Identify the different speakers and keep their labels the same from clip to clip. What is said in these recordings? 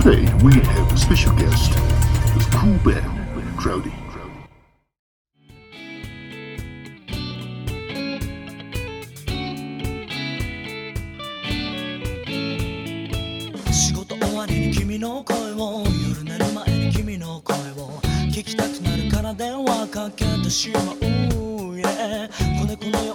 Speaker 1: Today we have a special guest, the cool band, Crowdy.
Speaker 2: 仕事終わりに君の声を夜寝る前に君の声を聞きたくなるから電話かけてしまう Yeah 子猫の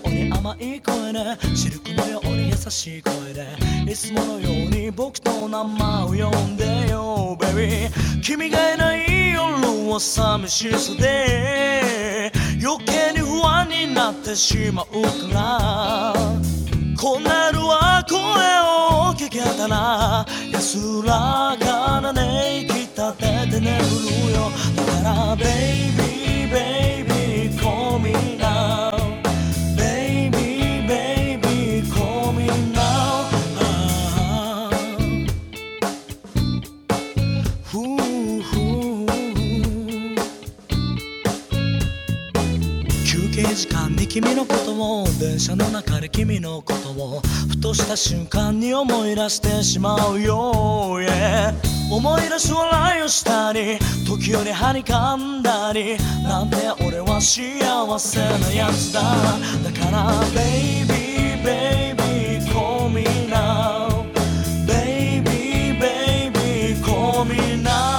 Speaker 2: ように甘い声でシルクのように優しい声で。いつものように僕と名前を呼んでよ Baby 君がいない夜は寂しさで余計に不安になってしまうから。こねるは声を聞けたら。安らかな寝息立てて眠るよ。だから Baby 時間に君のことを電車の中で君のことをふとした瞬間に思い出してしまうよ、yeah、思い出す笑いをしたり時折はにかんだりなんて俺は幸せなやつだだからベイビーベイビー call me now. Baby, baby, call me now.